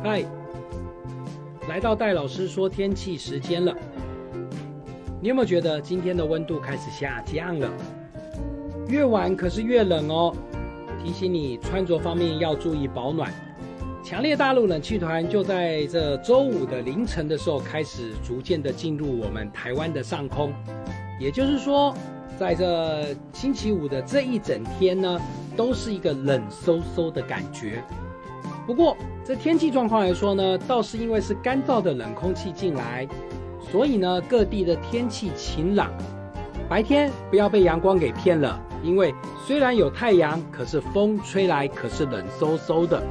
嗨，来到戴老师说天气时间了。你有没有觉得今天的温度开始下降了？越晚可是越冷哦。提醒你穿着方面要注意保暖。强烈大陆冷气团就在这周五的凌晨的时候开始逐渐的进入我们台湾的上空，也就是说，在这星期五的这一整天呢，都是一个冷飕飕的感觉。不过，这天气状况来说呢，倒是因为是干燥的冷空气进来，所以呢，各地的天气晴朗。白天不要被阳光给骗了，因为虽然有太阳，可是风吹来可是冷飕飕的。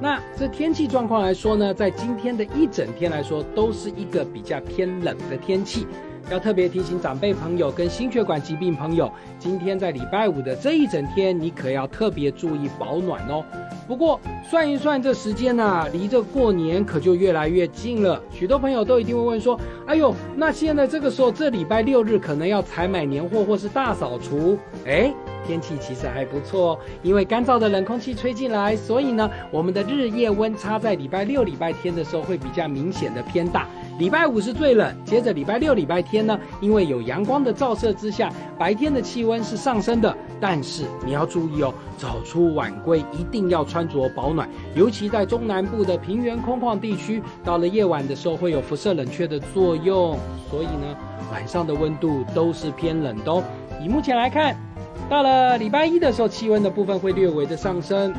那这天气状况来说呢，在今天的一整天来说，都是一个比较偏冷的天气。要特别提醒长辈朋友跟心血管疾病朋友，今天在礼拜五的这一整天，你可要特别注意保暖哦。不过算一算这时间呐，离这过年可就越来越近了。许多朋友都一定会问说：“哎呦，那现在这个时候，这礼拜六日可能要采买年货或是大扫除？”哎，天气其实还不错，因为干燥的冷空气吹进来，所以呢，我们的日夜温差在礼拜六、礼拜天的时候会比较明显的偏大。礼拜五是最冷，接着礼拜六、礼拜天呢，因为有阳光的照射之下，白天的气温是上升的。但是你要注意哦，早出晚归，一定要穿着保暖，尤其在中南部的平原空旷地区，到了夜晚的时候会有辐射冷却的作用，所以呢，晚上的温度都是偏冷的哦。以目前来看，到了礼拜一的时候，气温的部分会略微的上升，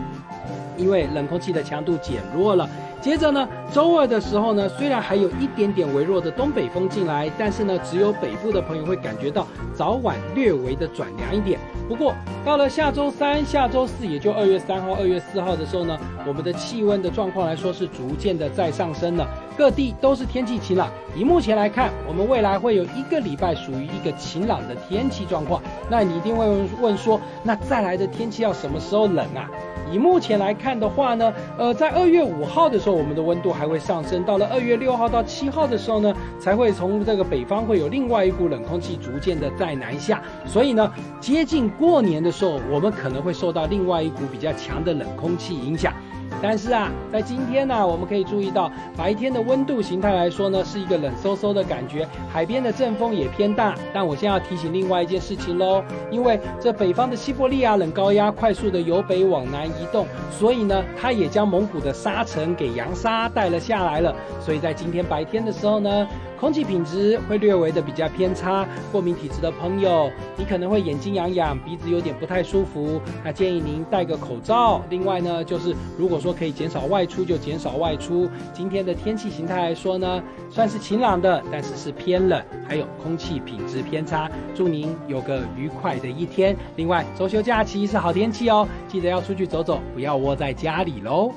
因为冷空气的强度减弱了。接着呢，周二的时候呢，虽然还有一点点微弱的东北风进来，但是呢，只有北部的朋友会感觉到早晚略微的转凉一点。不过到了下周三、下周四，也就二月三号、二月四号的时候呢，我们的气温的状况来说是逐渐的在上升了，各地都是天气晴朗。以目前来看，我们未来会有一个礼拜属于一个晴朗的天气状况。那你一定会问说，那再来的天气要什么时候冷啊？以目前来看的话呢，呃，在二月五号的时候，我们的温度还会上升，到了二月六号到七号的时候呢，才会从这个北方会有另外一股冷空气逐渐的在南下，所以呢，接近过年的时候，我们可能会受到另外一股比较强的冷空气影响。但是啊，在今天呢，我们可以注意到白天的温度形态来说呢，是一个冷飕飕的感觉，海边的阵风也偏大。但我现在要提醒另外一件事情喽，因为这北方的西伯利亚冷高压快速的由北往南移动，所以呢，它也将蒙古的沙尘给扬沙带了下来了。所以在今天白天的时候呢。空气品质会略微的比较偏差，过敏体质的朋友，你可能会眼睛痒痒，鼻子有点不太舒服，那建议您戴个口罩。另外呢，就是如果说可以减少外出，就减少外出。今天的天气形态来说呢，算是晴朗的，但是是偏冷，还有空气品质偏差。祝您有个愉快的一天。另外，周休假期是好天气哦，记得要出去走走，不要窝在家里喽。